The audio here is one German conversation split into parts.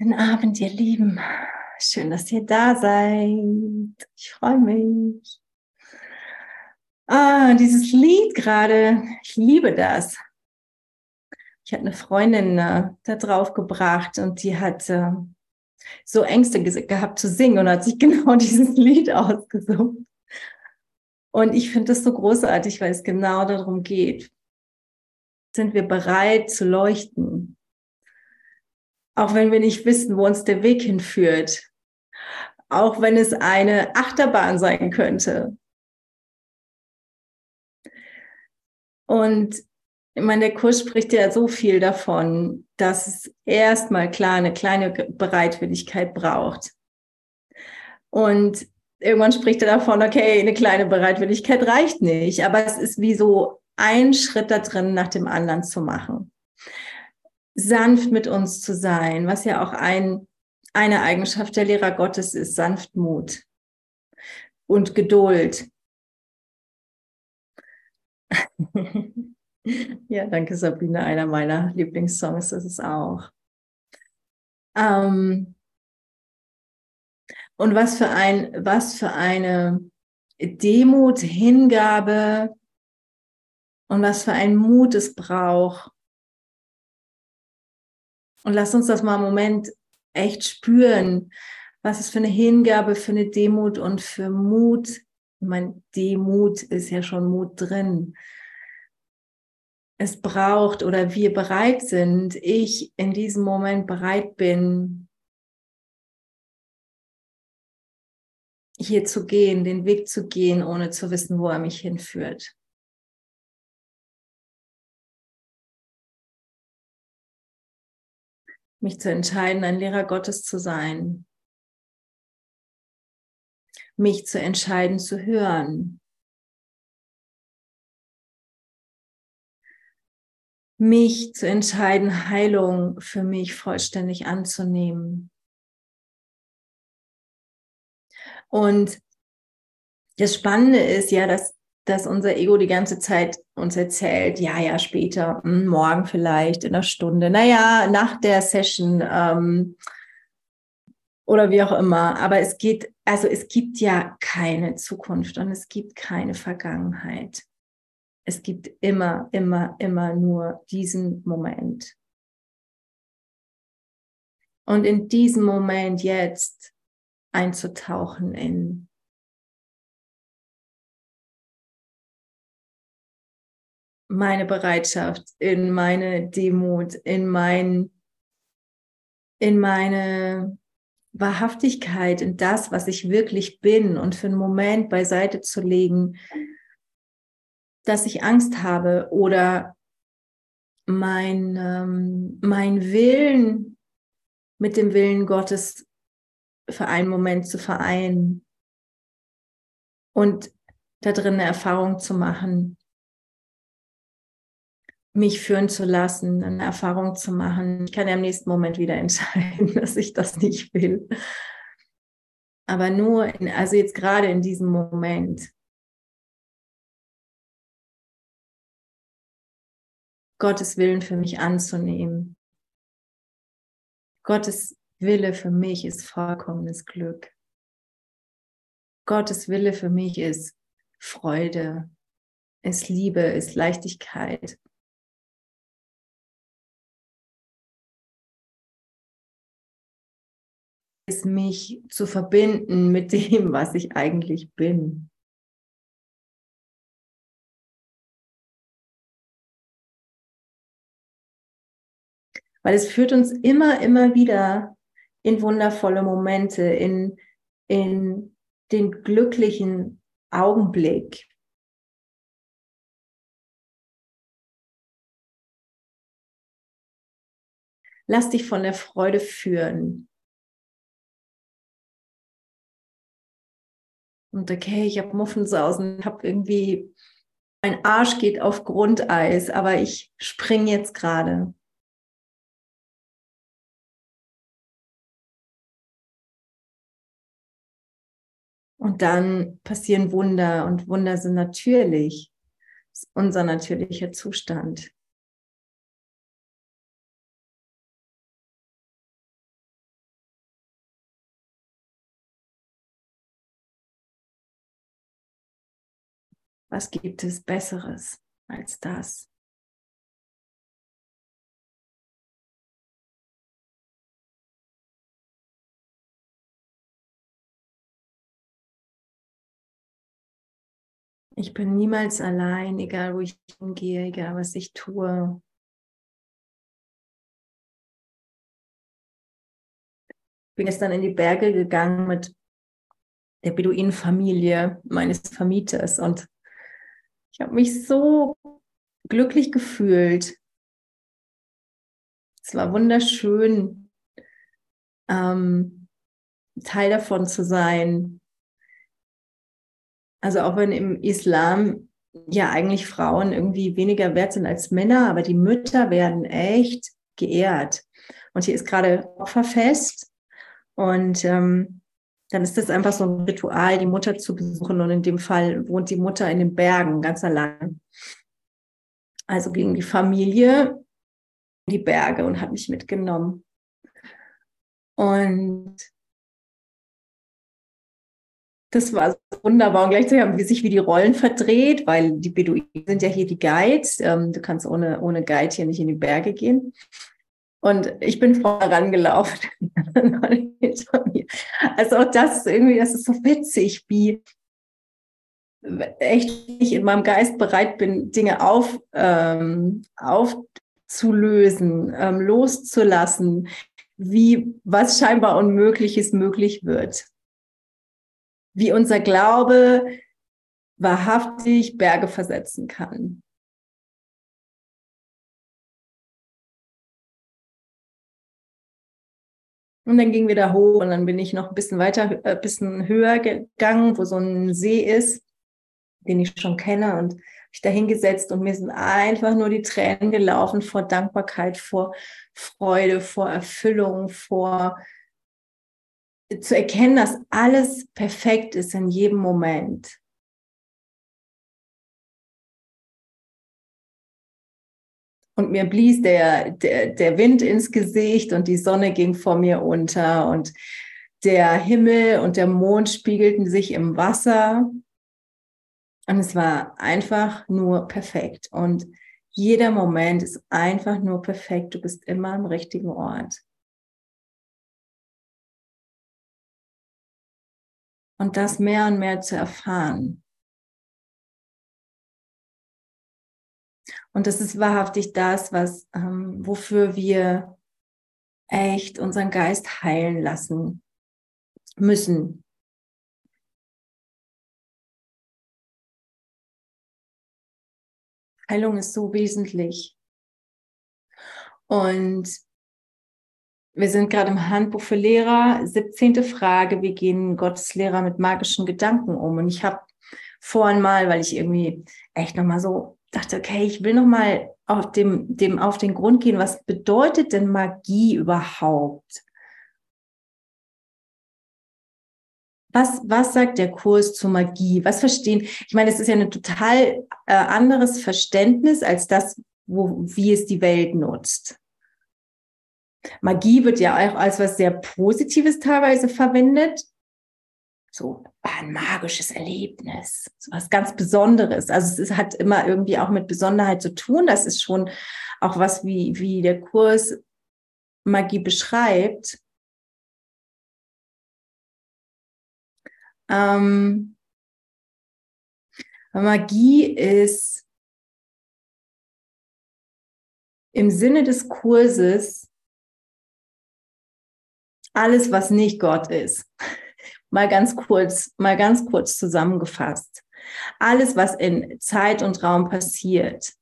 Guten Abend, ihr Lieben. Schön, dass ihr da seid. Ich freue mich. Ah, dieses Lied gerade, ich liebe das. Ich hatte eine Freundin äh, da drauf gebracht und die hat äh, so Ängste gehabt zu singen und hat sich genau dieses Lied ausgesucht. Und ich finde das so großartig, weil es genau darum geht. Sind wir bereit zu leuchten? Auch wenn wir nicht wissen, wo uns der Weg hinführt, auch wenn es eine Achterbahn sein könnte. Und ich meine, der Kurs spricht ja so viel davon, dass es erstmal klar eine kleine Bereitwilligkeit braucht. Und irgendwann spricht er davon, okay, eine kleine Bereitwilligkeit reicht nicht, aber es ist wie so ein Schritt da drin nach dem anderen zu machen sanft mit uns zu sein, was ja auch ein, eine Eigenschaft der Lehrer Gottes ist, Sanftmut und Geduld. ja, danke Sabine, einer meiner Lieblingssongs ist es auch. Ähm, und was für ein, was für eine Demut, Hingabe und was für ein Mut es braucht, und lass uns das mal im Moment echt spüren, was es für eine Hingabe, für eine Demut und für Mut. Ich meine, Demut ist ja schon Mut drin. Es braucht oder wir bereit sind, ich in diesem Moment bereit bin, hier zu gehen, den Weg zu gehen, ohne zu wissen, wo er mich hinführt. Mich zu entscheiden, ein Lehrer Gottes zu sein, mich zu entscheiden zu hören, mich zu entscheiden, Heilung für mich vollständig anzunehmen. Und das Spannende ist ja, dass dass unser Ego die ganze Zeit uns erzählt, ja, ja, später, hm, morgen vielleicht, in einer Stunde, naja, nach der Session ähm, oder wie auch immer. Aber es geht, also es gibt ja keine Zukunft und es gibt keine Vergangenheit. Es gibt immer, immer, immer nur diesen Moment. Und in diesem Moment jetzt einzutauchen in meine Bereitschaft, in meine Demut, in mein, in meine Wahrhaftigkeit, in das, was ich wirklich bin und für einen Moment beiseite zu legen, dass ich Angst habe oder mein, ähm, mein Willen mit dem Willen Gottes für einen Moment zu vereinen und da drin eine Erfahrung zu machen, mich führen zu lassen, eine Erfahrung zu machen. Ich kann ja im nächsten Moment wieder entscheiden, dass ich das nicht will. Aber nur, in, also jetzt gerade in diesem Moment, Gottes Willen für mich anzunehmen. Gottes Wille für mich ist vollkommenes Glück. Gottes Wille für mich ist Freude, ist Liebe, ist Leichtigkeit, ist, mich zu verbinden mit dem, was ich eigentlich bin. Weil es führt uns immer, immer wieder in wundervolle Momente, in, in den glücklichen Augenblick. Lass dich von der Freude führen. Und okay, ich habe Muffensausen, ich habe irgendwie, mein Arsch geht auf Grundeis, aber ich springe jetzt gerade. Und dann passieren Wunder und Wunder sind natürlich. Unser natürlicher Zustand. Was gibt es Besseres als das? Ich bin niemals allein, egal wo ich hingehe, egal was ich tue. Ich bin gestern in die Berge gegangen mit der Beduinenfamilie meines Vermieters und ich habe mich so glücklich gefühlt. Es war wunderschön, ähm, Teil davon zu sein, also auch wenn im Islam ja eigentlich Frauen irgendwie weniger wert sind als Männer, aber die Mütter werden echt geehrt. Und hier ist gerade Opferfest und ähm, dann ist das einfach so ein Ritual, die Mutter zu besuchen. Und in dem Fall wohnt die Mutter in den Bergen ganz allein. Also gegen die Familie die Berge und hat mich mitgenommen. Und das war wunderbar. Und gleichzeitig haben wir sich wie die Rollen verdreht, weil die Beduinen sind ja hier die Guides. Ähm, du kannst ohne, ohne Guide hier nicht in die Berge gehen. Und ich bin vorangelaufen. also auch das ist irgendwie, das ist so witzig, wie echt ich in meinem Geist bereit bin, Dinge auf, ähm, aufzulösen, ähm, loszulassen, wie was scheinbar Unmögliches möglich wird wie unser Glaube wahrhaftig Berge versetzen kann. Und dann gingen wir da hoch und dann bin ich noch ein bisschen weiter, ein äh, bisschen höher gegangen, wo so ein See ist, den ich schon kenne und mich da hingesetzt und mir sind einfach nur die Tränen gelaufen vor Dankbarkeit, vor Freude, vor Erfüllung, vor zu erkennen, dass alles perfekt ist in jedem Moment. Und mir blies der, der, der Wind ins Gesicht und die Sonne ging vor mir unter und der Himmel und der Mond spiegelten sich im Wasser. Und es war einfach nur perfekt. Und jeder Moment ist einfach nur perfekt. Du bist immer am richtigen Ort. und das mehr und mehr zu erfahren. Und das ist wahrhaftig das, was, ähm, wofür wir echt unseren Geist heilen lassen müssen. Heilung ist so wesentlich. Und wir sind gerade im Handbuch für Lehrer, 17. Frage, wie gehen Gottes Lehrer mit magischen Gedanken um? Und ich habe vorhin mal, weil ich irgendwie echt nochmal so dachte, okay, ich will nochmal auf dem, dem auf den Grund gehen, was bedeutet denn Magie überhaupt? Was, was sagt der Kurs zur Magie? Was verstehen? Ich meine, es ist ja ein total äh, anderes Verständnis als das, wo, wie es die Welt nutzt. Magie wird ja auch als was sehr Positives teilweise verwendet. So ein magisches Erlebnis, so was ganz Besonderes. Also es hat immer irgendwie auch mit Besonderheit zu tun. Das ist schon auch was, wie, wie der Kurs Magie beschreibt. Ähm, Magie ist im Sinne des Kurses alles, was nicht Gott ist. Mal ganz kurz, mal ganz kurz zusammengefasst. Alles, was in Zeit und Raum passiert.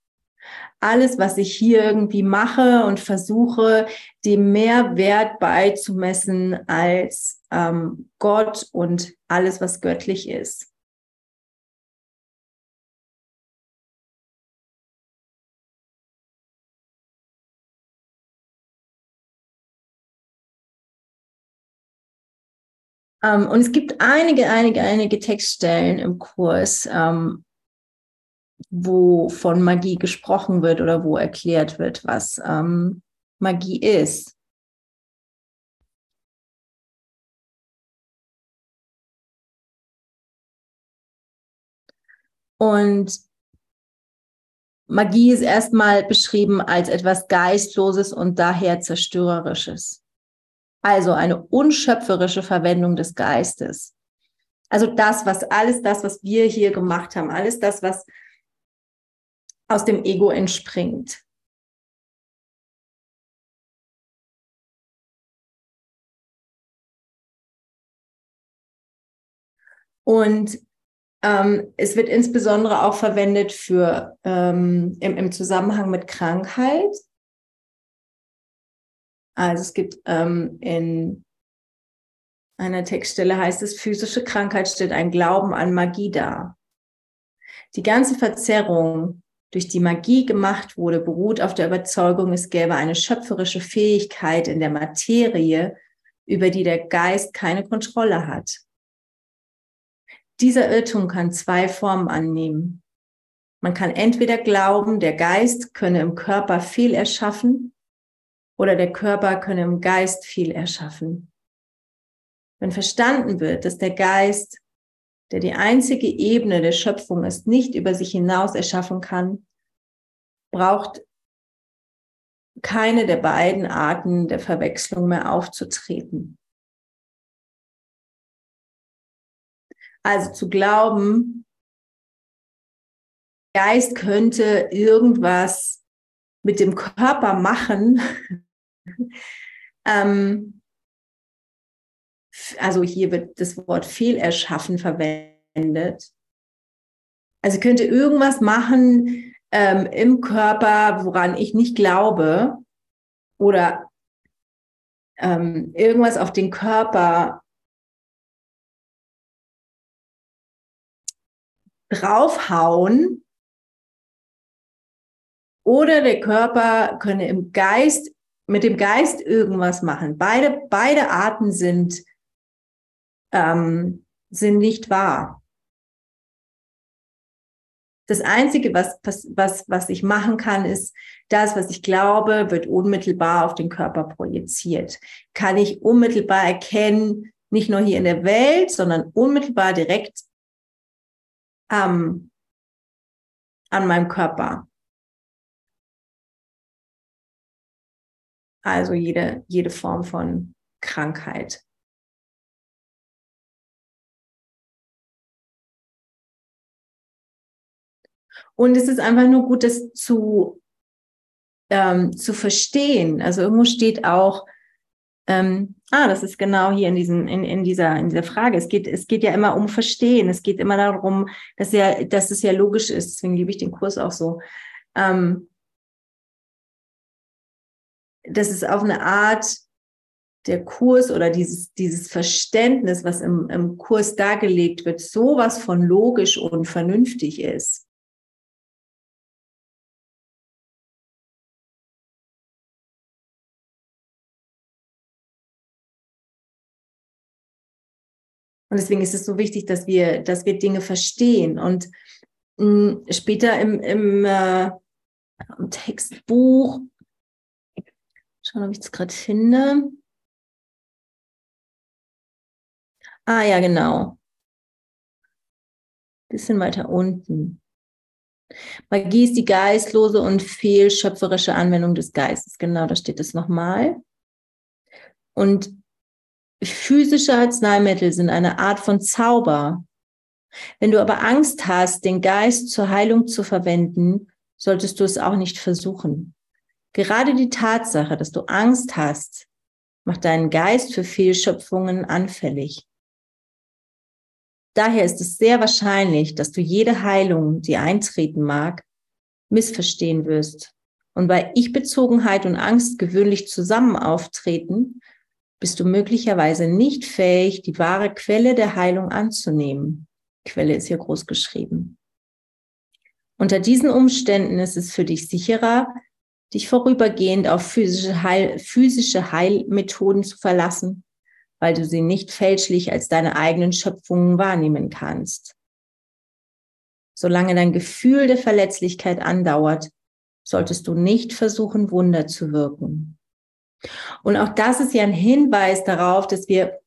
Alles, was ich hier irgendwie mache und versuche, dem mehr Wert beizumessen als ähm, Gott und alles, was göttlich ist. Ähm, und es gibt einige, einige, einige Textstellen im Kurs, ähm, wo von Magie gesprochen wird oder wo erklärt wird, was ähm, Magie ist. Und Magie ist erstmal beschrieben als etwas Geistloses und daher Zerstörerisches. Also eine unschöpferische Verwendung des Geistes. Also das, was alles das, was wir hier gemacht haben, alles das, was aus dem Ego entspringt. Und ähm, es wird insbesondere auch verwendet für ähm, im, im Zusammenhang mit Krankheit. Also es gibt ähm, in einer Textstelle heißt es, physische Krankheit stellt ein Glauben an Magie dar. Die ganze Verzerrung, durch die Magie gemacht wurde, beruht auf der Überzeugung, es gäbe eine schöpferische Fähigkeit in der Materie, über die der Geist keine Kontrolle hat. Dieser Irrtum kann zwei Formen annehmen. Man kann entweder glauben, der Geist könne im Körper viel erschaffen oder der Körper könne im Geist viel erschaffen. Wenn verstanden wird, dass der Geist, der die einzige Ebene der Schöpfung ist, nicht über sich hinaus erschaffen kann, braucht keine der beiden Arten der Verwechslung mehr aufzutreten. Also zu glauben, Geist könnte irgendwas mit dem Körper machen. ähm, also hier wird das Wort Fehlerschaffen verwendet. Also könnte irgendwas machen ähm, im Körper, woran ich nicht glaube, oder ähm, irgendwas auf den Körper draufhauen oder der Körper könne im Geist, mit dem Geist irgendwas machen. Beide, beide Arten sind, ähm, sind nicht wahr. Das Einzige, was, was, was ich machen kann, ist, das, was ich glaube, wird unmittelbar auf den Körper projiziert. Kann ich unmittelbar erkennen, nicht nur hier in der Welt, sondern unmittelbar direkt ähm, an meinem Körper. Also jede, jede Form von Krankheit. Und es ist einfach nur gut, das zu, ähm, zu verstehen. Also irgendwo steht auch, ähm, ah, das ist genau hier in, diesen, in, in, dieser, in dieser Frage. Es geht, es geht ja immer um Verstehen. Es geht immer darum, dass, ja, dass es ja logisch ist. Deswegen liebe ich den Kurs auch so. Ähm, dass es auf eine Art der Kurs oder dieses, dieses Verständnis, was im, im Kurs dargelegt wird, sowas von logisch und vernünftig ist. Und deswegen ist es so wichtig, dass wir, dass wir Dinge verstehen. Und mh, hm, später im, im, äh, im Textbuch, schauen, ob ich es gerade finde. Ah ja, genau. Bisschen weiter unten. Magie ist die geistlose und fehlschöpferische Anwendung des Geistes. Genau, da steht es nochmal. Und physische Arzneimittel sind eine Art von Zauber. Wenn du aber Angst hast, den Geist zur Heilung zu verwenden, solltest du es auch nicht versuchen. Gerade die Tatsache, dass du Angst hast, macht deinen Geist für Fehlschöpfungen anfällig. Daher ist es sehr wahrscheinlich, dass du jede Heilung, die eintreten mag, missverstehen wirst. Und weil Ich-Bezogenheit und Angst gewöhnlich zusammen auftreten, bist du möglicherweise nicht fähig, die wahre Quelle der Heilung anzunehmen. Quelle ist hier groß geschrieben. Unter diesen Umständen ist es für dich sicherer, dich vorübergehend auf physische, Heil, physische Heilmethoden zu verlassen, weil du sie nicht fälschlich als deine eigenen Schöpfungen wahrnehmen kannst. Solange dein Gefühl der Verletzlichkeit andauert, solltest du nicht versuchen, Wunder zu wirken. Und auch das ist ja ein Hinweis darauf, dass wir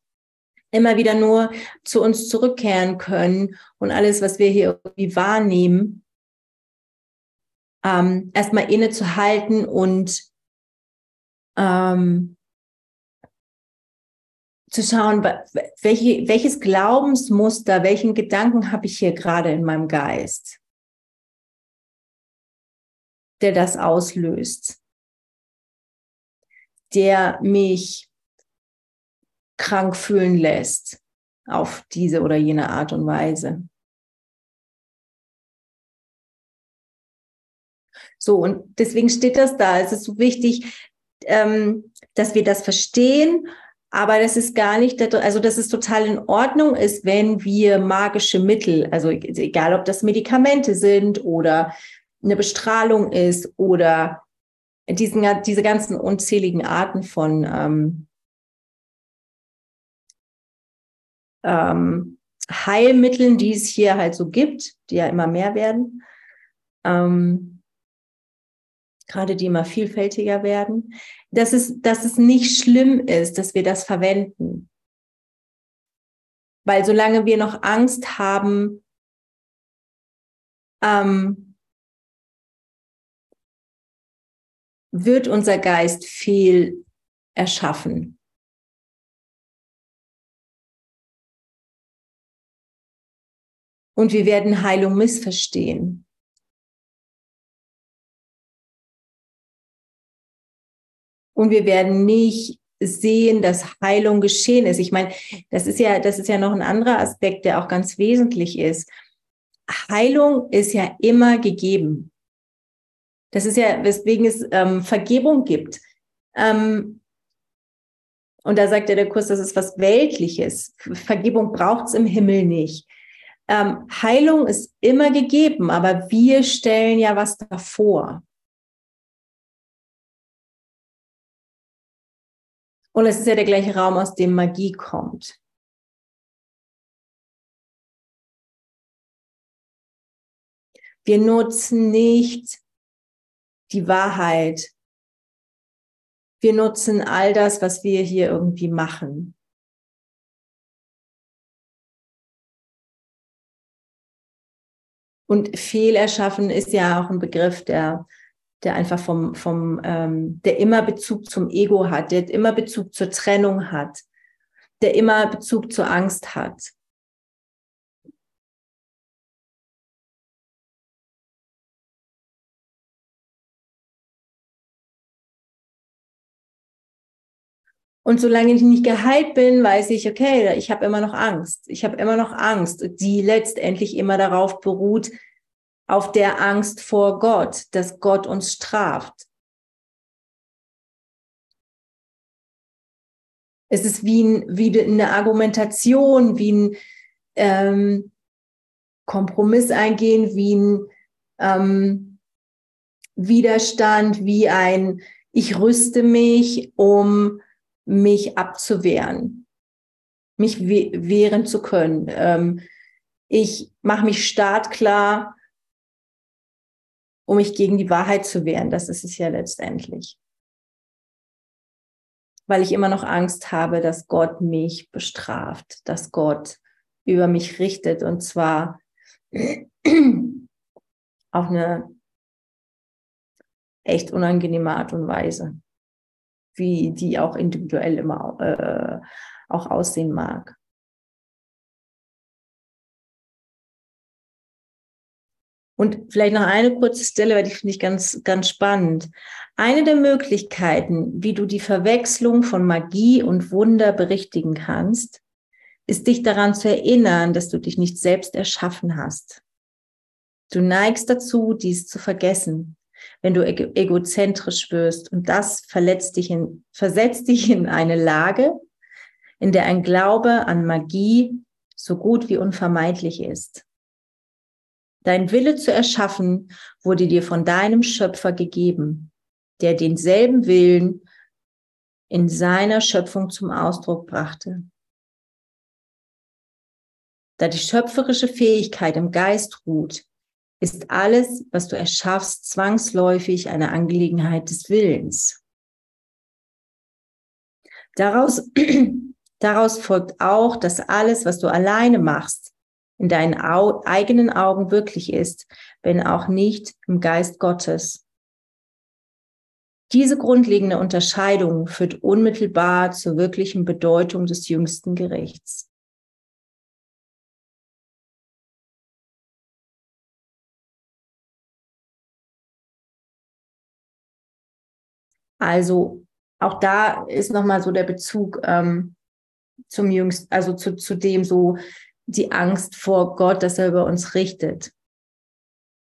immer wieder nur zu uns zurückkehren können und alles, was wir hier irgendwie wahrnehmen, ähm, erstmal innezuhalten und ähm, zu schauen, welche, welches Glaubensmuster, welchen Gedanken habe ich hier gerade in meinem Geist, der das auslöst, der mich krank fühlen lässt auf diese oder jene Art und Weise. So, und deswegen steht das da. Es ist so wichtig, ähm, dass wir das verstehen, aber das ist gar nicht, also dass es total in Ordnung ist, wenn wir magische Mittel, also egal ob das Medikamente sind oder eine Bestrahlung ist oder diesen, diese ganzen unzähligen Arten von ähm, ähm, Heilmitteln, die es hier halt so gibt, die ja immer mehr werden, ähm, gerade die immer vielfältiger werden, dass es, dass es nicht schlimm ist, dass wir das verwenden. Weil solange wir noch Angst haben, ähm, wird unser Geist viel erschaffen. Und wir werden Heilung missverstehen. Und wir werden nicht sehen, dass Heilung geschehen ist. Ich meine, das ist ja, das ist ja noch ein anderer Aspekt, der auch ganz wesentlich ist. Heilung ist ja immer gegeben. Das ist ja, weswegen es ähm, Vergebung gibt. Ähm, und da sagt ja der Kurs, das ist was Weltliches. Vergebung braucht es im Himmel nicht. Ähm, Heilung ist immer gegeben, aber wir stellen ja was davor. Und es ist ja der gleiche Raum, aus dem Magie kommt. Wir nutzen nicht die Wahrheit. Wir nutzen all das, was wir hier irgendwie machen. Und Fehlerschaffen ist ja auch ein Begriff, der, der einfach vom, vom, ähm, der immer Bezug zum Ego hat, der immer Bezug zur Trennung hat, der immer Bezug zur Angst hat. Und solange ich nicht geheilt bin, weiß ich, okay, ich habe immer noch Angst. Ich habe immer noch Angst, die letztendlich immer darauf beruht, auf der Angst vor Gott, dass Gott uns straft. Es ist wie, ein, wie eine Argumentation, wie ein ähm, Kompromiss eingehen, wie ein ähm, Widerstand, wie ein Ich rüste mich, um mich abzuwehren, mich wehren zu können. Ähm, ich mache mich startklar, um mich gegen die Wahrheit zu wehren. Das ist es ja letztendlich. Weil ich immer noch Angst habe, dass Gott mich bestraft, dass Gott über mich richtet und zwar auf eine echt unangenehme Art und Weise wie die auch individuell immer äh, auch aussehen mag. Und vielleicht noch eine kurze Stelle, weil die finde ich ganz, ganz spannend. Eine der Möglichkeiten, wie du die Verwechslung von Magie und Wunder berichtigen kannst, ist dich daran zu erinnern, dass du dich nicht selbst erschaffen hast. Du neigst dazu, dies zu vergessen wenn du egozentrisch wirst. Und das verletzt dich in, versetzt dich in eine Lage, in der ein Glaube an Magie so gut wie unvermeidlich ist. Dein Wille zu erschaffen wurde dir von deinem Schöpfer gegeben, der denselben Willen in seiner Schöpfung zum Ausdruck brachte. Da die schöpferische Fähigkeit im Geist ruht, ist alles, was du erschaffst, zwangsläufig eine Angelegenheit des Willens. Daraus Daraus folgt auch, dass alles, was du alleine machst, in deinen Au eigenen Augen wirklich ist, wenn auch nicht im Geist Gottes. Diese grundlegende Unterscheidung führt unmittelbar zur wirklichen Bedeutung des jüngsten Gerichts. Also auch da ist nochmal so der Bezug ähm, zum Jüngsten, also zu, zu dem so die Angst vor Gott, dass er über uns richtet.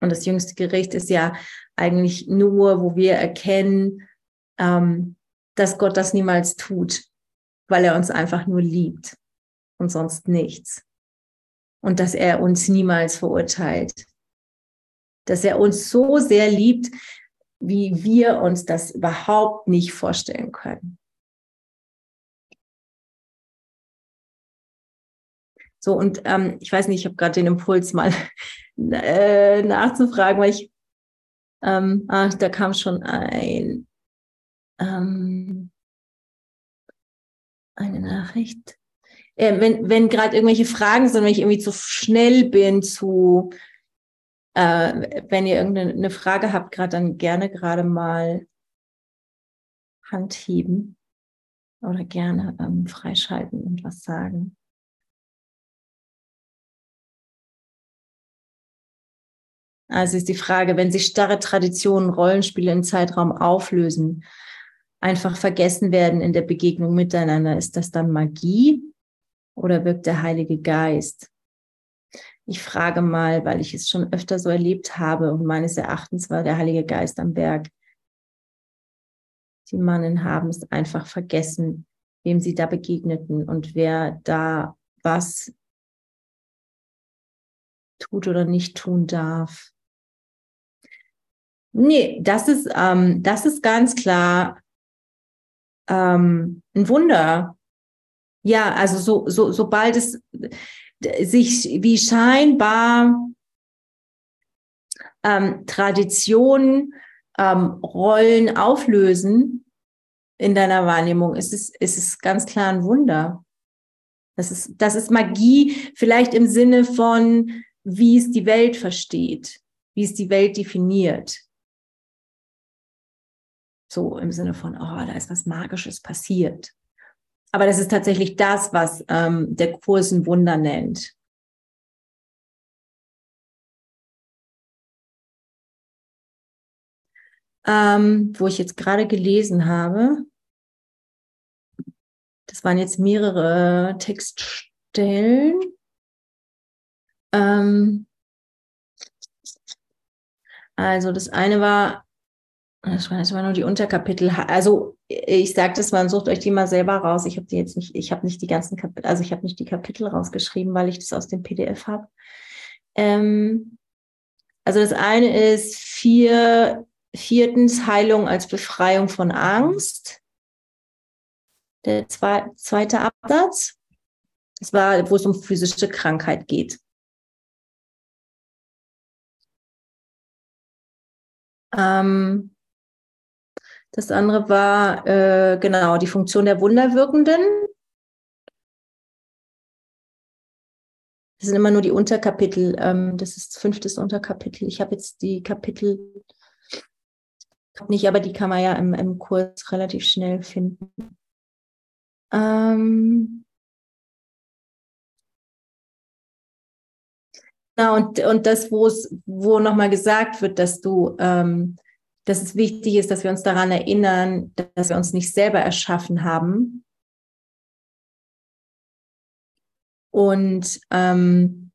Und das jüngste Gericht ist ja eigentlich nur, wo wir erkennen, ähm, dass Gott das niemals tut, weil er uns einfach nur liebt und sonst nichts. Und dass er uns niemals verurteilt. Dass er uns so sehr liebt, wie wir uns das überhaupt nicht vorstellen können. So, und ähm, ich weiß nicht, ich habe gerade den Impuls mal äh, nachzufragen, weil ich, ähm, ach, da kam schon ein, ähm, eine Nachricht. Äh, wenn wenn gerade irgendwelche Fragen sind, wenn ich irgendwie zu schnell bin zu, äh, wenn ihr irgendeine Frage habt, gerade dann gerne gerade mal Hand heben oder gerne ähm, freischalten und was sagen. Also ist die Frage, wenn sich starre Traditionen, Rollenspiele im Zeitraum auflösen, einfach vergessen werden in der Begegnung miteinander, ist das dann Magie oder wirkt der Heilige Geist? Ich frage mal, weil ich es schon öfter so erlebt habe und meines Erachtens war der Heilige Geist am Berg. Die Mannen haben es einfach vergessen, wem sie da begegneten und wer da was tut oder nicht tun darf. Nee, das ist, ähm, das ist ganz klar ähm, ein Wunder. Ja, also so, so, sobald es sich wie scheinbar ähm, Traditionen, ähm, Rollen auflösen in deiner Wahrnehmung, ist es, ist es ganz klar ein Wunder. Das ist, das ist Magie, vielleicht im Sinne von, wie es die Welt versteht, wie es die Welt definiert. So im Sinne von, oh, da ist was Magisches passiert. Aber das ist tatsächlich das, was ähm, der Kurs ein Wunder nennt. Ähm, wo ich jetzt gerade gelesen habe, das waren jetzt mehrere Textstellen. Ähm, also das eine war das waren, das waren nur die Unterkapitel. Also ich sage das mal, sucht euch die mal selber raus. Ich habe die jetzt nicht, ich habe nicht die ganzen Kapitel, also ich habe nicht die Kapitel rausgeschrieben, weil ich das aus dem PDF habe. Ähm, also das eine ist vier, viertens Heilung als Befreiung von Angst. Der zwei, zweite Absatz. Das war, wo es um physische Krankheit geht. Ähm, das andere war äh, genau die Funktion der Wunderwirkenden. Das sind immer nur die Unterkapitel. Ähm, das ist fünftes Unterkapitel. Ich habe jetzt die Kapitel nicht, aber die kann man ja im, im Kurs relativ schnell finden. Ähm, Genau, und, und das, wo es, wo nochmal gesagt wird, dass du ähm, dass es wichtig ist, dass wir uns daran erinnern, dass wir uns nicht selber erschaffen haben. Und ähm,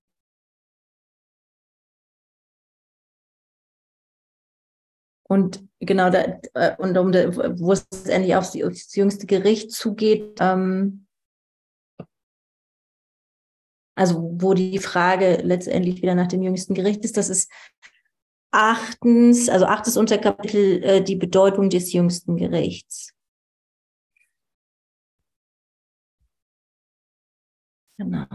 und genau da, äh, und um wo es endlich aufs, aufs jüngste Gericht zugeht, ähm, also wo die Frage letztendlich wieder nach dem jüngsten Gericht ist, das ist achtens, also achtes Unterkapitel, äh, die Bedeutung des jüngsten Gerichts. Genau.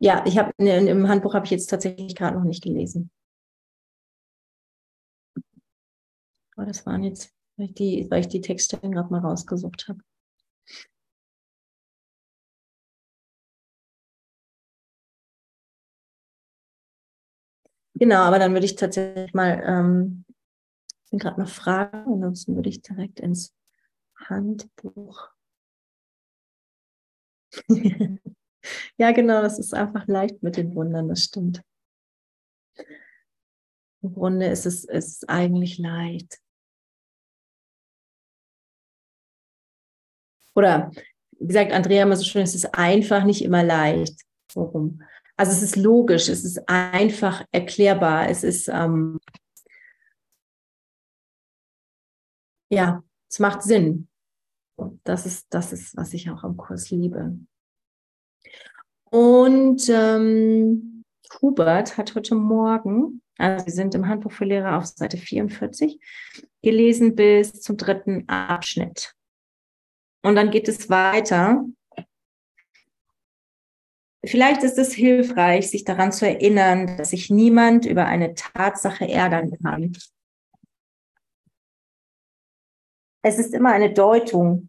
Ja, ich habe im Handbuch habe ich jetzt tatsächlich gerade noch nicht gelesen. Aber das waren jetzt weil ich die, weil ich die Texte gerade mal rausgesucht habe. Genau, aber dann würde ich tatsächlich mal, ähm, sind gerade noch Fragen, ansonsten würde ich direkt ins Handbuch. ja, genau, das ist einfach leicht mit den Wundern, das stimmt. Im Grunde ist es ist eigentlich leicht. Oder wie gesagt, Andrea immer so schön, es ist einfach, nicht immer leicht. Warum? Also es ist logisch, es ist einfach erklärbar, es ist ähm, ja, es macht Sinn. Das ist, das ist, was ich auch am Kurs liebe. Und ähm, Hubert hat heute Morgen, also wir sind im Handbuch für Lehrer auf Seite 44, gelesen bis zum dritten Abschnitt. Und dann geht es weiter. Vielleicht ist es hilfreich, sich daran zu erinnern, dass sich niemand über eine Tatsache ärgern kann. Es ist immer eine Deutung,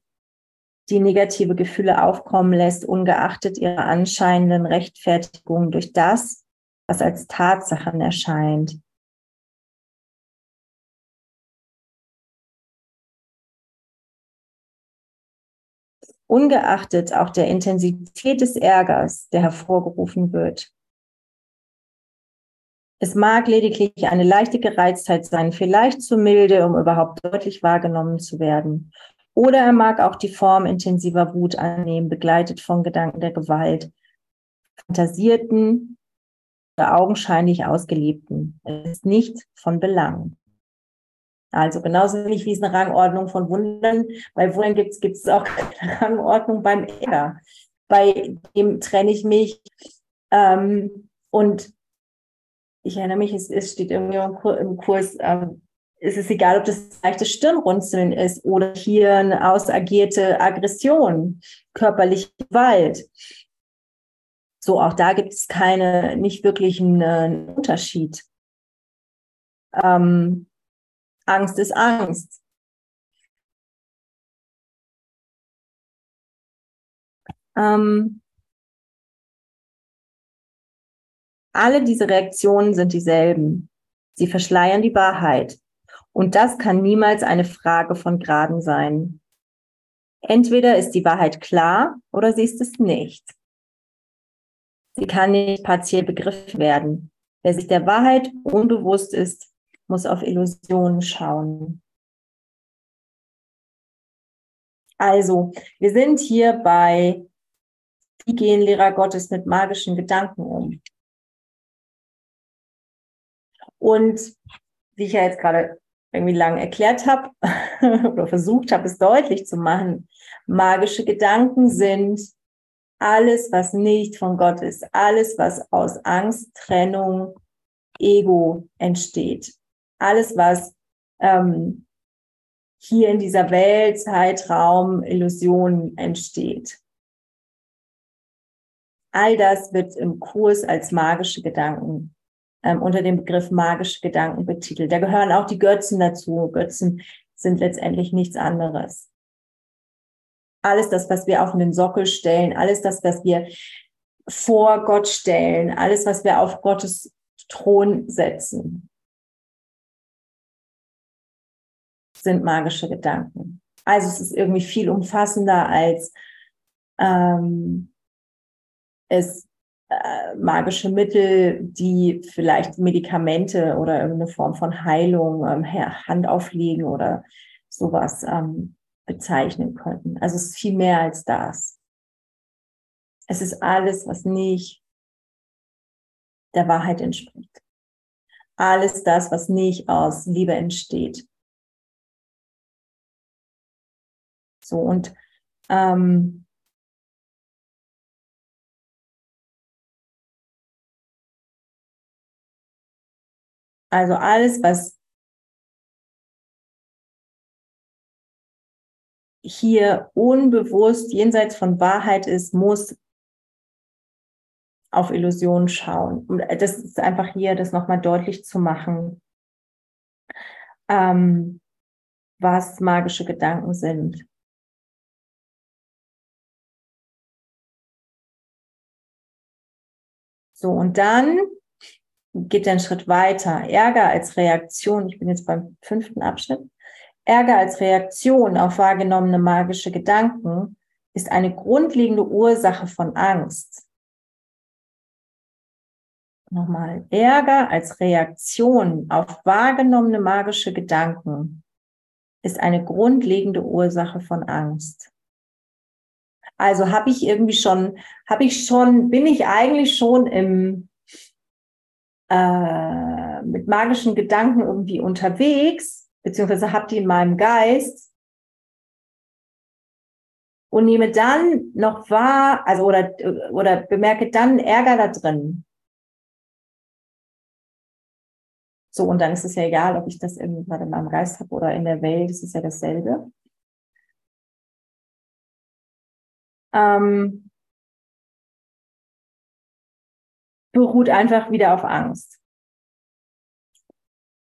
die negative Gefühle aufkommen lässt, ungeachtet ihrer anscheinenden Rechtfertigung durch das, was als Tatsachen erscheint. Ungeachtet auch der Intensität des Ärgers, der hervorgerufen wird. Es mag lediglich eine leichte Gereiztheit sein, vielleicht zu milde, um überhaupt deutlich wahrgenommen zu werden. Oder er mag auch die Form intensiver Wut annehmen, begleitet von Gedanken der Gewalt, fantasierten oder augenscheinlich ausgelebten. Es ist nicht von Belang. Also genauso wenig wie es eine Rangordnung von Wundern. Bei Wundern gibt es auch eine Rangordnung beim Ärger. Bei dem trenne ich mich. Ähm, und ich erinnere mich, es, es steht irgendwie im Kurs, ähm, es ist egal, ob das leichte Stirnrunzeln ist oder hier eine ausagierte Aggression, körperliche Gewalt. So, auch da gibt es keine, nicht wirklich einen Unterschied. Ähm, Angst ist Angst. Ähm, alle diese Reaktionen sind dieselben. Sie verschleiern die Wahrheit. Und das kann niemals eine Frage von Graden sein. Entweder ist die Wahrheit klar oder sie ist es nicht. Sie kann nicht partiell begriffen werden. Wer sich der Wahrheit unbewusst ist, muss auf Illusionen schauen. Also, wir sind hier bei, wie gehen Lehrer Gottes mit magischen Gedanken um? Und wie ich ja jetzt gerade irgendwie lang erklärt habe oder versucht habe, es deutlich zu machen, magische Gedanken sind alles, was nicht von Gott ist, alles, was aus Angst, Trennung, Ego entsteht alles, was ähm, hier in dieser Welt, Zeitraum, Illusion entsteht. All das wird im Kurs als magische Gedanken ähm, unter dem Begriff magische Gedanken betitelt. Da gehören auch die Götzen dazu. Götzen sind letztendlich nichts anderes. Alles das, was wir auf den Sockel stellen, alles das, was wir vor Gott stellen, alles, was wir auf Gottes Thron setzen, sind magische Gedanken. Also es ist irgendwie viel umfassender als ähm, es äh, magische Mittel, die vielleicht Medikamente oder irgendeine Form von Heilung, ähm, Hand auflegen oder sowas ähm, bezeichnen könnten. Also es ist viel mehr als das. Es ist alles, was nicht der Wahrheit entspricht. Alles das, was nicht aus Liebe entsteht. So und ähm, also alles, was hier unbewusst jenseits von Wahrheit ist, muss auf Illusionen schauen. Und das ist einfach hier, das nochmal deutlich zu machen. Ähm, was magische Gedanken sind. So, und dann geht er einen Schritt weiter. Ärger als Reaktion, ich bin jetzt beim fünften Abschnitt. Ärger als Reaktion auf wahrgenommene magische Gedanken ist eine grundlegende Ursache von Angst. Nochmal, Ärger als Reaktion auf wahrgenommene magische Gedanken ist eine grundlegende Ursache von Angst. Also habe ich irgendwie schon, habe ich schon, bin ich eigentlich schon im äh, mit magischen Gedanken irgendwie unterwegs, beziehungsweise habe die in meinem Geist und nehme dann noch wahr, also oder, oder bemerke dann Ärger da drin. So, und dann ist es ja egal, ob ich das irgendwann in meinem Geist habe oder in der Welt, es ist ja dasselbe. Ähm, beruht einfach wieder auf Angst.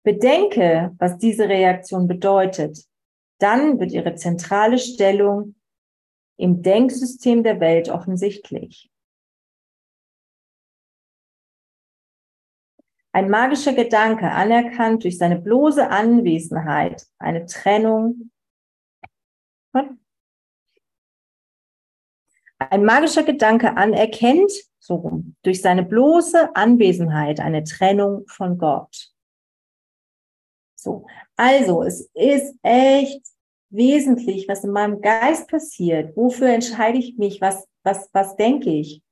Bedenke, was diese Reaktion bedeutet. Dann wird ihre zentrale Stellung im Denksystem der Welt offensichtlich. Ein magischer Gedanke, anerkannt durch seine bloße Anwesenheit, eine Trennung. Ein magischer Gedanke anerkennt, so rum, durch seine bloße Anwesenheit, eine Trennung von Gott. So. Also, es ist echt wesentlich, was in meinem Geist passiert. Wofür entscheide ich mich? Was, was, was denke ich?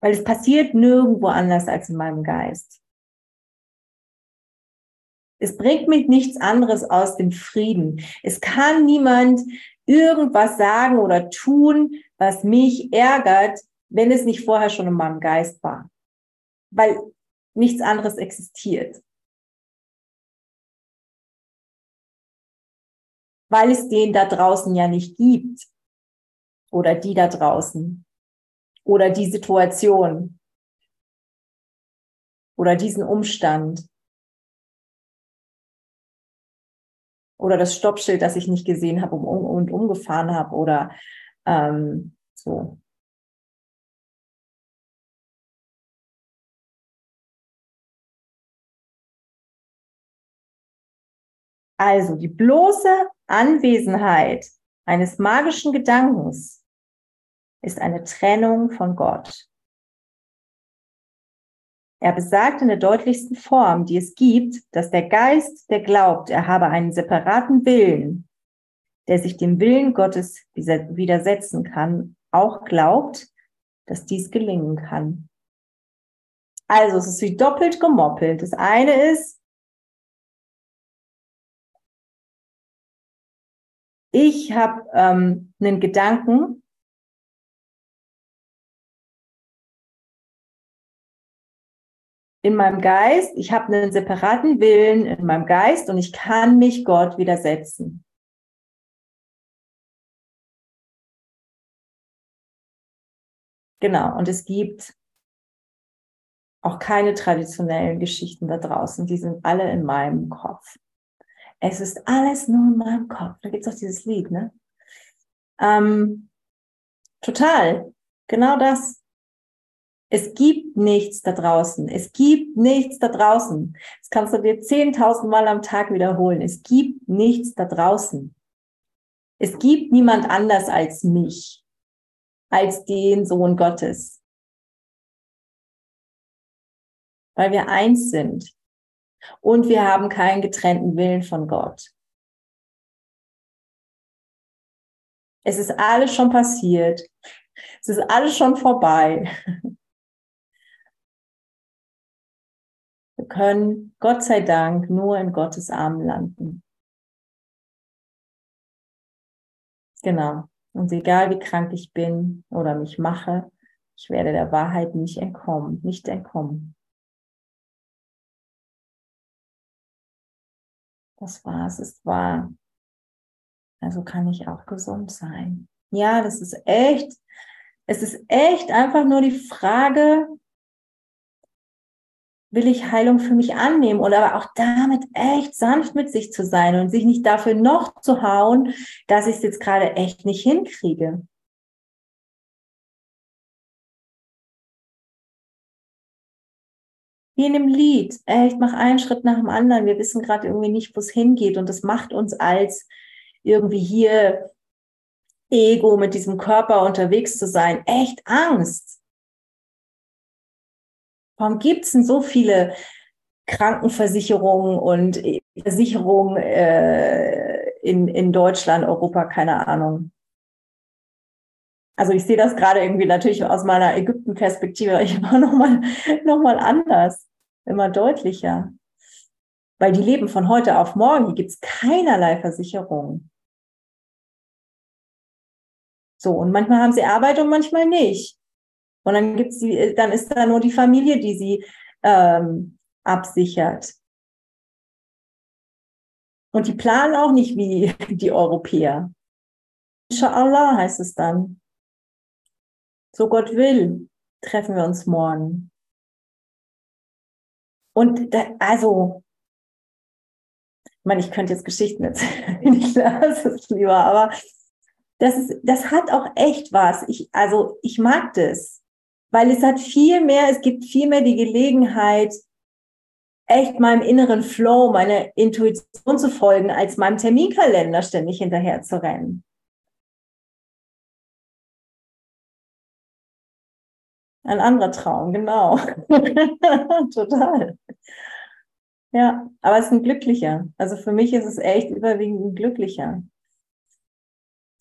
Weil es passiert nirgendwo anders als in meinem Geist. Es bringt mich nichts anderes aus dem Frieden. Es kann niemand irgendwas sagen oder tun, was mich ärgert, wenn es nicht vorher schon in meinem Geist war. Weil nichts anderes existiert. Weil es den da draußen ja nicht gibt. Oder die da draußen oder die Situation oder diesen Umstand oder das Stoppschild, das ich nicht gesehen habe und, und umgefahren habe oder ähm, so. Also die bloße Anwesenheit eines magischen Gedankens ist eine Trennung von Gott. Er besagt in der deutlichsten Form, die es gibt, dass der Geist, der glaubt, er habe einen separaten Willen, der sich dem Willen Gottes widersetzen kann, auch glaubt, dass dies gelingen kann. Also es ist wie doppelt gemoppelt. Das eine ist, ich habe ähm, einen Gedanken, in meinem Geist, ich habe einen separaten Willen in meinem Geist und ich kann mich Gott widersetzen. Genau, und es gibt auch keine traditionellen Geschichten da draußen, die sind alle in meinem Kopf. Es ist alles nur in meinem Kopf. Da gibt es auch dieses Lied, ne? Ähm, total, genau das. Es gibt nichts da draußen. Es gibt nichts da draußen. Das kannst du dir 10.000 Mal am Tag wiederholen. Es gibt nichts da draußen. Es gibt niemand anders als mich, als den Sohn Gottes. Weil wir eins sind. Und wir haben keinen getrennten Willen von Gott. Es ist alles schon passiert. Es ist alles schon vorbei. können, Gott sei Dank, nur in Gottes Armen landen. Genau. Und egal wie krank ich bin oder mich mache, ich werde der Wahrheit nicht entkommen, nicht entkommen. Das war, es ist wahr. Also kann ich auch gesund sein. Ja, das ist echt, es ist echt einfach nur die Frage, will ich Heilung für mich annehmen und aber auch damit echt sanft mit sich zu sein und sich nicht dafür noch zu hauen, dass ich es jetzt gerade echt nicht hinkriege. Wie in dem Lied, echt mach einen Schritt nach dem anderen. Wir wissen gerade irgendwie nicht, wo es hingeht und das macht uns als irgendwie hier Ego mit diesem Körper unterwegs zu sein echt Angst. Warum gibt es denn so viele Krankenversicherungen und Versicherungen äh, in, in Deutschland, Europa, keine Ahnung? Also ich sehe das gerade irgendwie natürlich aus meiner Ägypten-Perspektive immer nochmal noch mal anders, immer deutlicher. Weil die leben von heute auf morgen, hier gibt es keinerlei Versicherung. So, und manchmal haben sie Arbeit und manchmal nicht. Und dann gibt's die, dann ist da nur die Familie, die sie ähm, absichert. Und die planen auch nicht wie die Europäer. Inshallah heißt es dann. So Gott will, treffen wir uns morgen. Und da, also, ich meine, ich könnte jetzt Geschichten erzählen, ich lasse es lieber, aber das, ist, das hat auch echt was. Ich, also, ich mag das weil es hat viel mehr, es gibt viel mehr die Gelegenheit, echt meinem inneren Flow, meiner Intuition zu folgen, als meinem Terminkalender ständig hinterher zu rennen. Ein anderer Traum, genau. Total. Ja, aber es ist ein glücklicher. Also für mich ist es echt überwiegend ein glücklicher.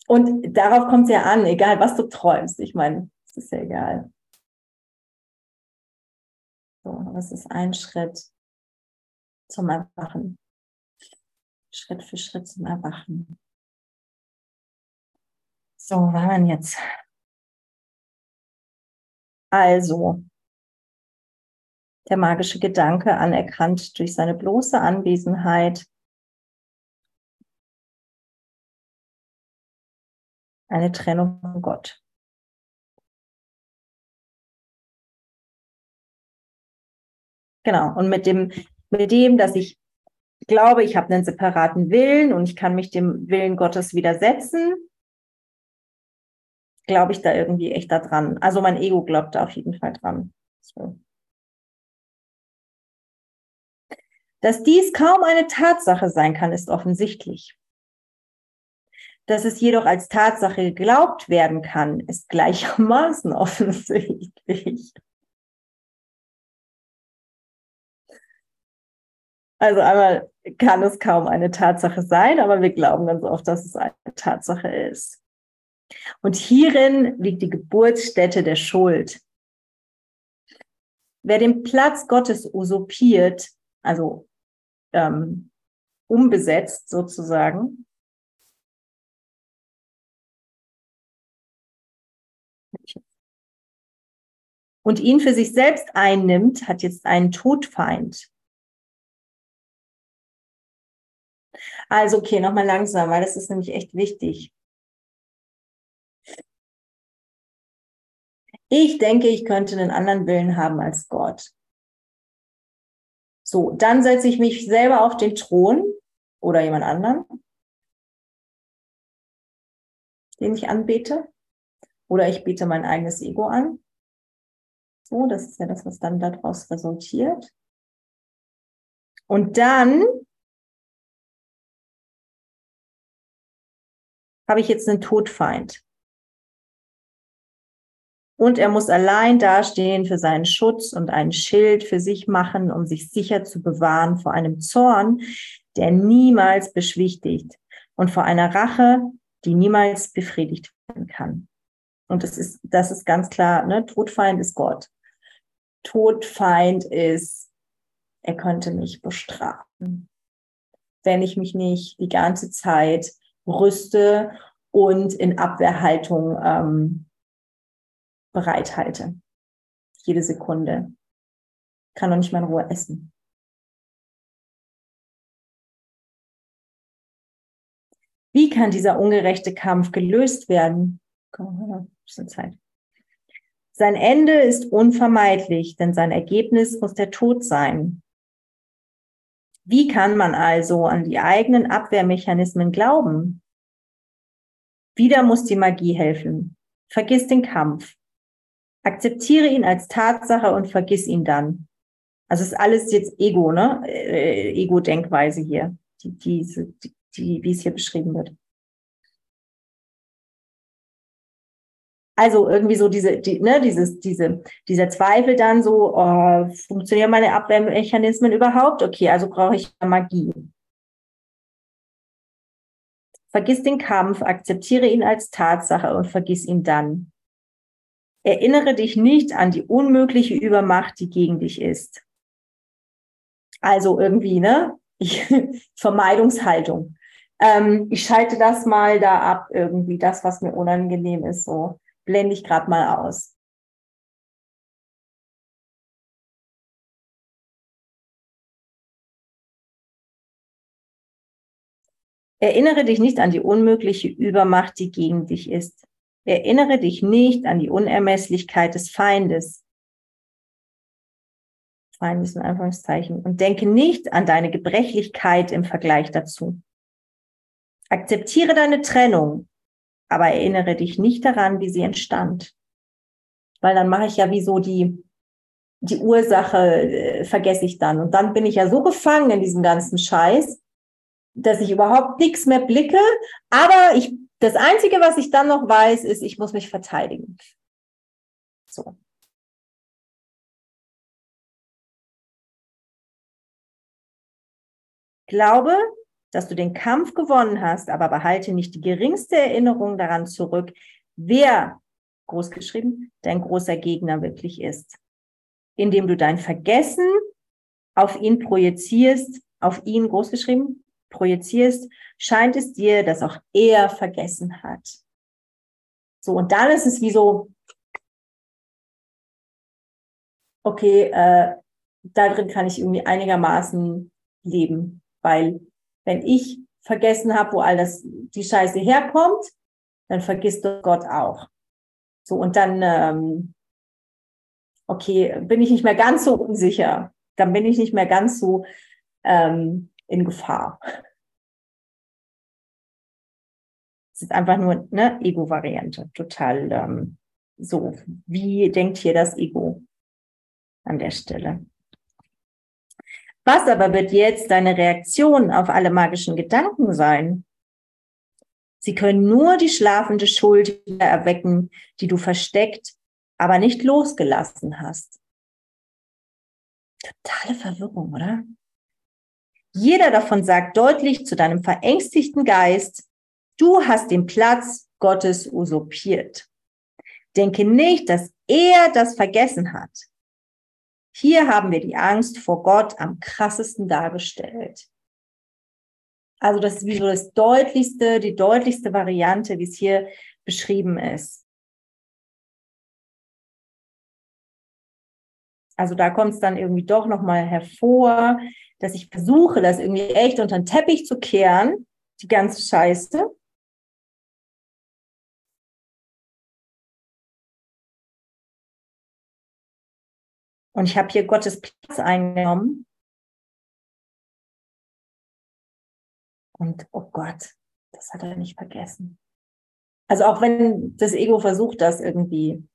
Und darauf kommt es ja an, egal was du träumst. Ich meine, es ist ja egal. So, es ist ein Schritt zum Erwachen. Schritt für Schritt zum Erwachen. So, waren jetzt. Also, der magische Gedanke anerkannt durch seine bloße Anwesenheit. Eine Trennung von Gott. Genau. Und mit dem, mit dem, dass ich glaube, ich habe einen separaten Willen und ich kann mich dem Willen Gottes widersetzen, glaube ich da irgendwie echt daran. Also mein Ego glaubt da auf jeden Fall dran. So. Dass dies kaum eine Tatsache sein kann, ist offensichtlich. Dass es jedoch als Tatsache geglaubt werden kann, ist gleichermaßen offensichtlich. Also einmal kann es kaum eine Tatsache sein, aber wir glauben ganz oft, dass es eine Tatsache ist. Und hierin liegt die Geburtsstätte der Schuld. Wer den Platz Gottes usurpiert, also ähm, umbesetzt sozusagen, und ihn für sich selbst einnimmt, hat jetzt einen Todfeind. Also, okay, nochmal langsam, weil das ist nämlich echt wichtig. Ich denke, ich könnte einen anderen Willen haben als Gott. So, dann setze ich mich selber auf den Thron oder jemand anderen, den ich anbete. Oder ich bete mein eigenes Ego an. So, das ist ja das, was dann daraus resultiert. Und dann habe ich jetzt einen Todfeind. Und er muss allein dastehen für seinen Schutz und ein Schild für sich machen, um sich sicher zu bewahren vor einem Zorn, der niemals beschwichtigt und vor einer Rache, die niemals befriedigt werden kann. Und das ist, das ist ganz klar, ne? Todfeind ist Gott. Todfeind ist, er könnte mich bestrafen, wenn ich mich nicht die ganze Zeit rüste und in Abwehrhaltung ähm, bereithalte. Jede Sekunde. Kann noch nicht mal in Ruhe essen. Wie kann dieser ungerechte Kampf gelöst werden? Komm, ein bisschen Zeit. Sein Ende ist unvermeidlich, denn sein Ergebnis muss der Tod sein. Wie kann man also an die eigenen Abwehrmechanismen glauben? Wieder muss die Magie helfen. Vergiss den Kampf. Akzeptiere ihn als Tatsache und vergiss ihn dann. Also ist alles jetzt Ego, ne? Äh, Ego-Denkweise hier, die, diese, die, die, wie es hier beschrieben wird. Also irgendwie so diese, die, ne, dieses, diese, dieser Zweifel dann so, oh, funktionieren meine Abwehrmechanismen überhaupt? Okay, also brauche ich Magie. Vergiss den Kampf, akzeptiere ihn als Tatsache und vergiss ihn dann. Erinnere dich nicht an die unmögliche Übermacht, die gegen dich ist. Also irgendwie, ne? Ich, Vermeidungshaltung. Ähm, ich schalte das mal da ab, irgendwie, das, was mir unangenehm ist, so blende ich gerade mal aus. Erinnere dich nicht an die unmögliche Übermacht, die gegen dich ist. Erinnere dich nicht an die Unermesslichkeit des Feindes. Feindes in Anführungszeichen. Und denke nicht an deine Gebrechlichkeit im Vergleich dazu. Akzeptiere deine Trennung, aber erinnere dich nicht daran, wie sie entstand. Weil dann mache ich ja wie so die, die Ursache, äh, vergesse ich dann. Und dann bin ich ja so gefangen in diesem ganzen Scheiß, dass ich überhaupt nichts mehr blicke. Aber ich, das Einzige, was ich dann noch weiß, ist, ich muss mich verteidigen. So. Glaube, dass du den Kampf gewonnen hast, aber behalte nicht die geringste Erinnerung daran zurück, wer, großgeschrieben, dein großer Gegner wirklich ist. Indem du dein Vergessen auf ihn projizierst, auf ihn großgeschrieben, projizierst, scheint es dir, dass auch er vergessen hat. So, und dann ist es wie so, okay, äh, da drin kann ich irgendwie einigermaßen leben, weil wenn ich vergessen habe, wo all das, die Scheiße herkommt, dann vergisst du Gott auch. So, und dann, ähm, okay, bin ich nicht mehr ganz so unsicher. Dann bin ich nicht mehr ganz so ähm, in Gefahr. Es ist einfach nur eine Ego-Variante. Total ähm, so. Wie denkt hier das Ego an der Stelle? Was aber wird jetzt deine Reaktion auf alle magischen Gedanken sein? Sie können nur die schlafende Schuld wieder erwecken, die du versteckt, aber nicht losgelassen hast. Totale Verwirrung, oder? Jeder davon sagt deutlich zu deinem verängstigten Geist, du hast den Platz Gottes usurpiert. Denke nicht, dass er das vergessen hat. Hier haben wir die Angst vor Gott am krassesten dargestellt. Also das ist wie so das deutlichste, die deutlichste Variante, wie es hier beschrieben ist. Also da kommt es dann irgendwie doch nochmal hervor, dass ich versuche, das irgendwie echt unter den Teppich zu kehren, die ganze Scheiße. Und ich habe hier Gottes Platz eingenommen. Und oh Gott, das hat er nicht vergessen. Also auch wenn das Ego versucht, das irgendwie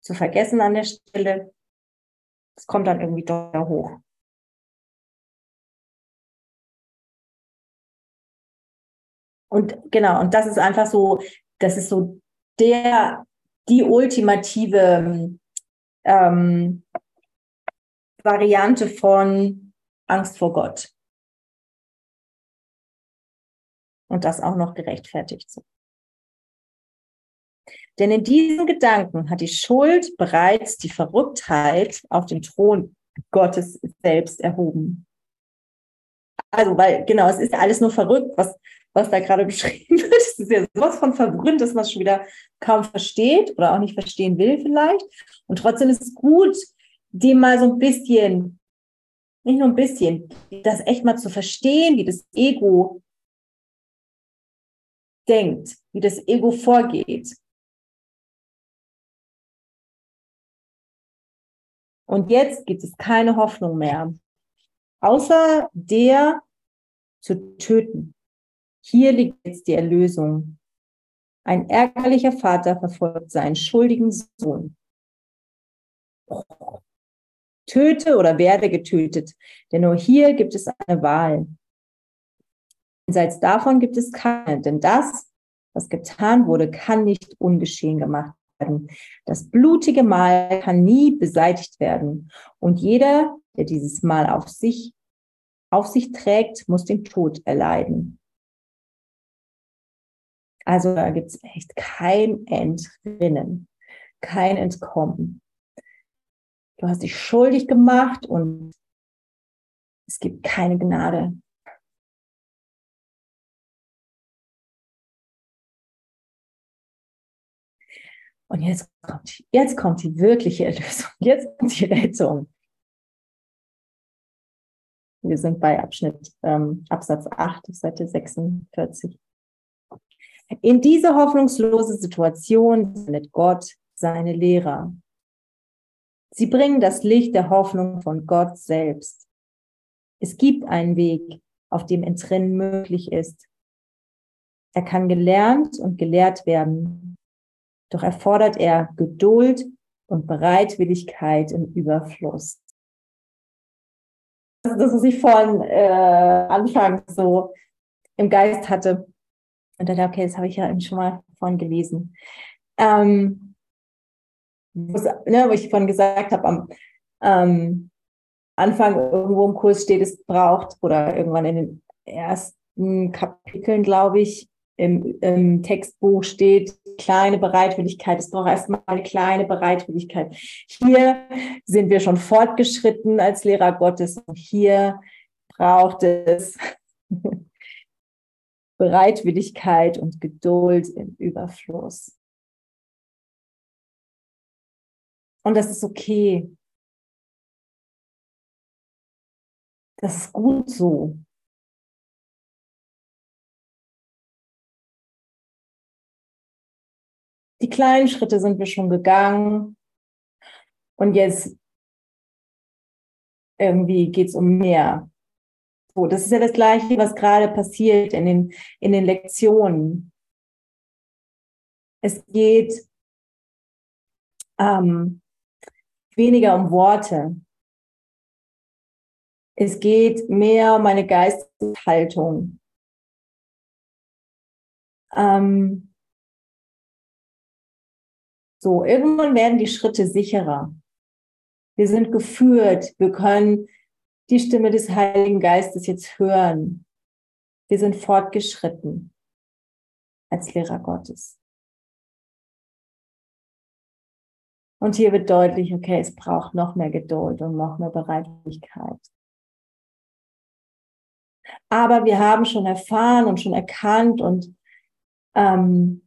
zu vergessen an der Stelle, es kommt dann irgendwie doch hoch. Und genau, und das ist einfach so, das ist so der, die ultimative ähm, Variante von Angst vor Gott. Und das auch noch gerechtfertigt. Denn in diesen Gedanken hat die Schuld bereits die Verrücktheit auf den Thron Gottes selbst erhoben. Also, weil, genau, es ist ja alles nur verrückt, was, was da gerade beschrieben wird. Es ist ja sowas von verwirrend, dass man es schon wieder kaum versteht oder auch nicht verstehen will vielleicht. Und trotzdem ist es gut, dem mal so ein bisschen, nicht nur ein bisschen, das echt mal zu verstehen, wie das Ego denkt, wie das Ego vorgeht. Und jetzt gibt es keine Hoffnung mehr, außer der zu töten. Hier liegt jetzt die Erlösung. Ein ärgerlicher Vater verfolgt seinen schuldigen Sohn. Töte oder werde getötet, denn nur hier gibt es eine Wahl. Jenseits davon gibt es keine, denn das, was getan wurde, kann nicht ungeschehen gemacht werden. Das blutige Mal kann nie beseitigt werden. Und jeder, der dieses Mal auf sich, auf sich trägt, muss den Tod erleiden. Also da gibt es echt kein Entrinnen, kein Entkommen. Du hast dich schuldig gemacht und es gibt keine Gnade. Und jetzt kommt, jetzt kommt die wirkliche Erlösung. Jetzt kommt die Rettung. Wir sind bei Abschnitt ähm, Absatz 8, Seite 46. In diese hoffnungslose Situation sendet Gott seine Lehrer. Sie bringen das Licht der Hoffnung von Gott selbst. Es gibt einen Weg, auf dem Entrinnen möglich ist. Er kann gelernt und gelehrt werden, doch erfordert er Geduld und Bereitwilligkeit im Überfluss. Das ist was ich vorhin äh, anfangs so im Geist hatte. Und dann, okay, das habe ich ja eben schon mal vorhin gelesen. Ähm, ne, wo ich vorhin gesagt habe, am ähm, Anfang irgendwo im Kurs steht, es braucht, oder irgendwann in den ersten Kapiteln, glaube ich, im, im Textbuch steht, kleine Bereitwilligkeit. Es braucht erstmal eine kleine Bereitwilligkeit. Hier sind wir schon fortgeschritten als Lehrer Gottes. Hier braucht es Bereitwilligkeit und Geduld im Überfluss. Und das ist okay. Das ist gut so. Die kleinen Schritte sind wir schon gegangen. Und jetzt irgendwie geht es um mehr. So, das ist ja das Gleiche, was gerade passiert in den, in den Lektionen. Es geht ähm, weniger um Worte. Es geht mehr um eine Geisteshaltung. Ähm, so, irgendwann werden die Schritte sicherer. Wir sind geführt. Wir können die Stimme des Heiligen Geistes jetzt hören. Wir sind fortgeschritten als Lehrer Gottes. Und hier wird deutlich, okay, es braucht noch mehr Geduld und noch mehr Bereitlichkeit. Aber wir haben schon erfahren und schon erkannt und ähm,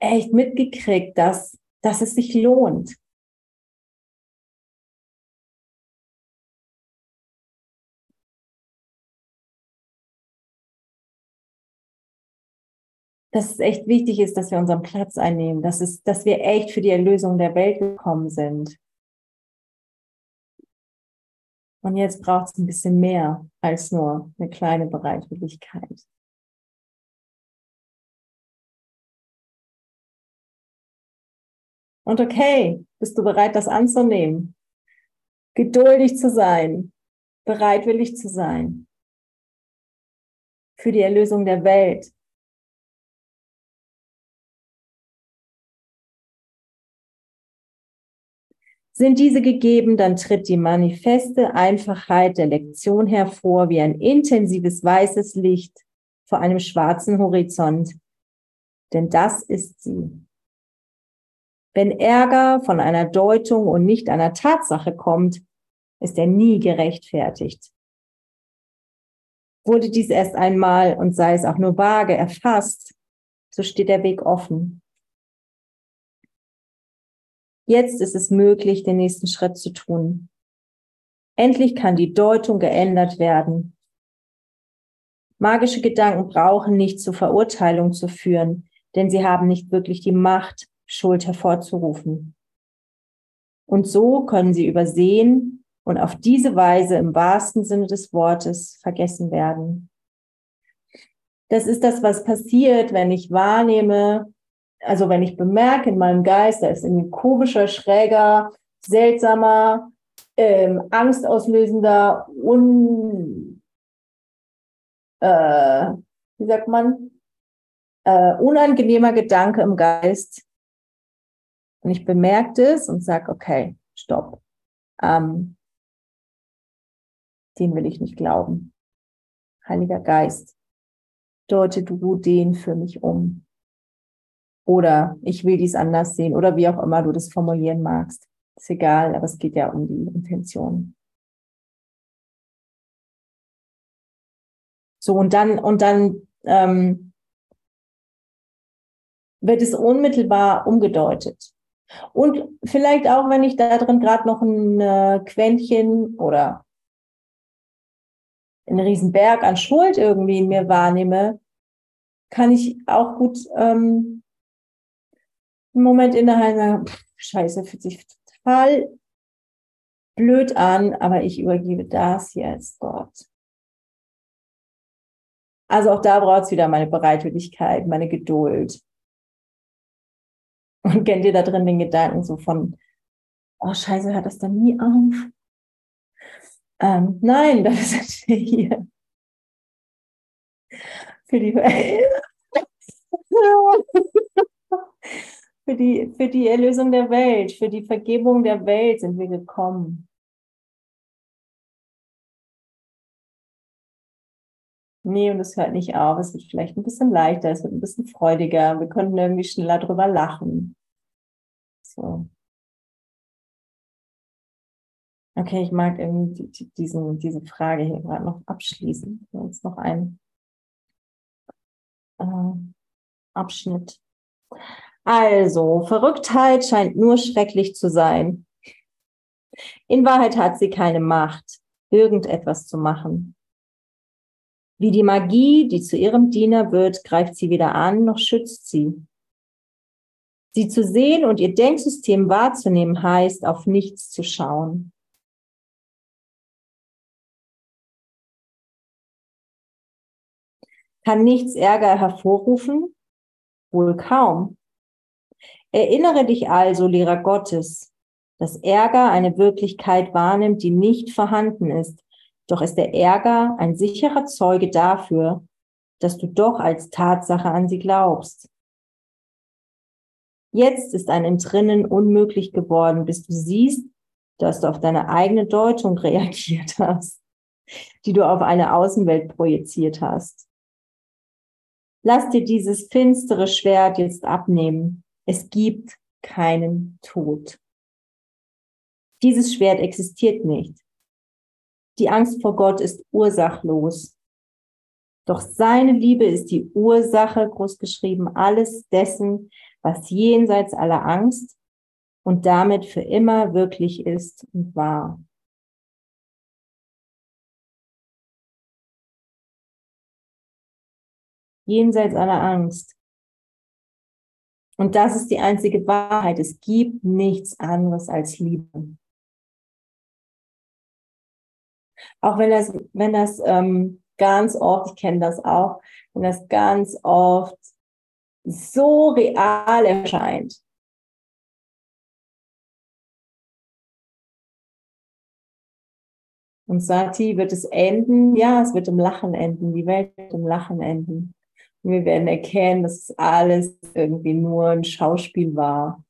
echt mitgekriegt, dass, dass es sich lohnt. Dass es echt wichtig ist, dass wir unseren Platz einnehmen, dass, es, dass wir echt für die Erlösung der Welt gekommen sind. Und jetzt braucht es ein bisschen mehr als nur eine kleine Bereitwilligkeit. Und okay, bist du bereit, das anzunehmen? Geduldig zu sein, bereitwillig zu sein für die Erlösung der Welt. Sind diese gegeben, dann tritt die manifeste Einfachheit der Lektion hervor wie ein intensives weißes Licht vor einem schwarzen Horizont. Denn das ist sie. Wenn Ärger von einer Deutung und nicht einer Tatsache kommt, ist er nie gerechtfertigt. Wurde dies erst einmal und sei es auch nur vage erfasst, so steht der Weg offen. Jetzt ist es möglich, den nächsten Schritt zu tun. Endlich kann die Deutung geändert werden. Magische Gedanken brauchen nicht zur Verurteilung zu führen, denn sie haben nicht wirklich die Macht, Schuld hervorzurufen. Und so können sie übersehen und auf diese Weise im wahrsten Sinne des Wortes vergessen werden. Das ist das, was passiert, wenn ich wahrnehme, also wenn ich bemerke in meinem Geist, da ist ein komischer, schräger, seltsamer, ähm, angstauslösender, un, äh, wie sagt man, äh, unangenehmer Gedanke im Geist. Und ich bemerke das und sage, okay, stopp. Ähm, den will ich nicht glauben. Heiliger Geist, deute du den für mich um. Oder ich will dies anders sehen oder wie auch immer du das formulieren magst. Ist egal, aber es geht ja um die Intention. So, und dann, und dann ähm, wird es unmittelbar umgedeutet. Und vielleicht auch, wenn ich da drin gerade noch ein äh, Quäntchen oder einen Riesenberg an Schuld irgendwie in mir wahrnehme, kann ich auch gut ähm, einen Moment innehalten und sagen, scheiße, fühlt sich total blöd an, aber ich übergebe das jetzt Gott. Also auch da braucht es wieder meine Bereitwilligkeit, meine Geduld. Und kennt ihr da drin den Gedanken so von, oh scheiße, hört das dann nie auf? Ähm, nein, das ist hier. Für die, für, die, für die Erlösung der Welt, für die Vergebung der Welt sind wir gekommen. Nee, und es hört nicht auf. Es wird vielleicht ein bisschen leichter, es wird ein bisschen freudiger. Wir könnten irgendwie schneller drüber lachen. So. Okay, ich mag irgendwie diesen, diese Frage hier gerade noch abschließen. Jetzt noch ein äh, Abschnitt. Also, Verrücktheit scheint nur schrecklich zu sein. In Wahrheit hat sie keine Macht, irgendetwas zu machen. Wie die Magie, die zu ihrem Diener wird, greift sie weder an noch schützt sie. Sie zu sehen und ihr Denksystem wahrzunehmen heißt, auf nichts zu schauen. Kann nichts Ärger hervorrufen? Wohl kaum. Erinnere dich also, Lehrer Gottes, dass Ärger eine Wirklichkeit wahrnimmt, die nicht vorhanden ist, doch ist der Ärger ein sicherer Zeuge dafür, dass du doch als Tatsache an sie glaubst. Jetzt ist ein Entrinnen unmöglich geworden, bis du siehst, dass du auf deine eigene Deutung reagiert hast, die du auf eine Außenwelt projiziert hast. Lass dir dieses finstere Schwert jetzt abnehmen. Es gibt keinen Tod. Dieses Schwert existiert nicht. Die Angst vor Gott ist ursachlos. Doch seine Liebe ist die Ursache, großgeschrieben, alles dessen, was jenseits aller Angst und damit für immer wirklich ist und wahr. Jenseits aller Angst. Und das ist die einzige Wahrheit. Es gibt nichts anderes als Liebe. Auch wenn das, wenn das ähm, ganz oft, ich kenne das auch, wenn das ganz oft so real erscheint. Und Sati wird es enden, ja, es wird im Lachen enden, die Welt wird im Lachen enden. Wir werden erkennen, dass alles irgendwie nur ein Schauspiel war.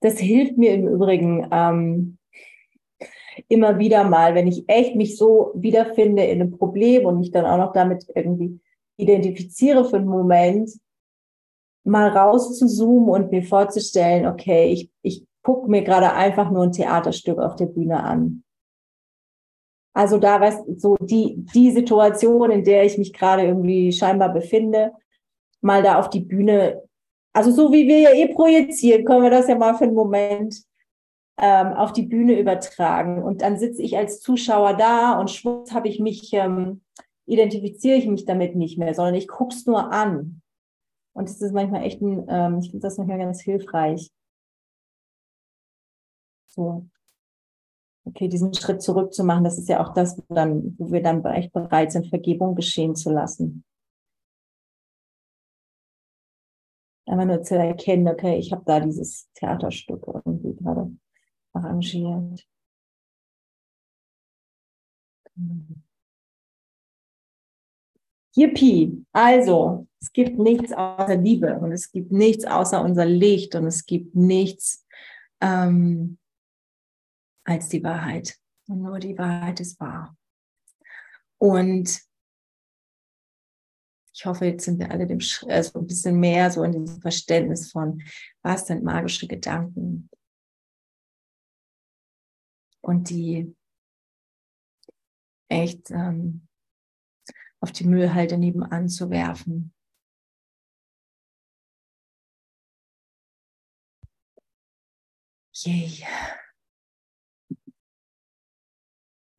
Das hilft mir im Übrigen, ähm, immer wieder mal, wenn ich echt mich so wiederfinde in einem Problem und mich dann auch noch damit irgendwie identifiziere für einen Moment, mal rauszuzoomen und mir vorzustellen, okay, ich, ich gucke mir gerade einfach nur ein Theaterstück auf der Bühne an. Also da was so die, die Situation, in der ich mich gerade irgendwie scheinbar befinde, mal da auf die Bühne, also so wie wir ja eh projizieren, können wir das ja mal für einen Moment ähm, auf die Bühne übertragen. Und dann sitze ich als Zuschauer da und schwupps habe ich mich, ähm, identifiziere ich mich damit nicht mehr, sondern ich gucke es nur an. Und das ist manchmal echt ein, ähm, ich finde das manchmal ganz hilfreich. So. Okay, diesen Schritt zurück zu machen, das ist ja auch das, wo, dann, wo wir dann echt bereit sind, Vergebung geschehen zu lassen. Einfach nur zu erkennen, okay, ich habe da dieses Theaterstück irgendwie gerade arrangiert. Yippie! Also, es gibt nichts außer Liebe und es gibt nichts außer unser Licht und es gibt nichts ähm, als die Wahrheit. Und nur die Wahrheit ist wahr. Und ich hoffe, jetzt sind wir alle dem also ein bisschen mehr so in diesem Verständnis von, was sind magische Gedanken? Und die echt ähm, auf die Müllhalde nebenan zu werfen. Yay.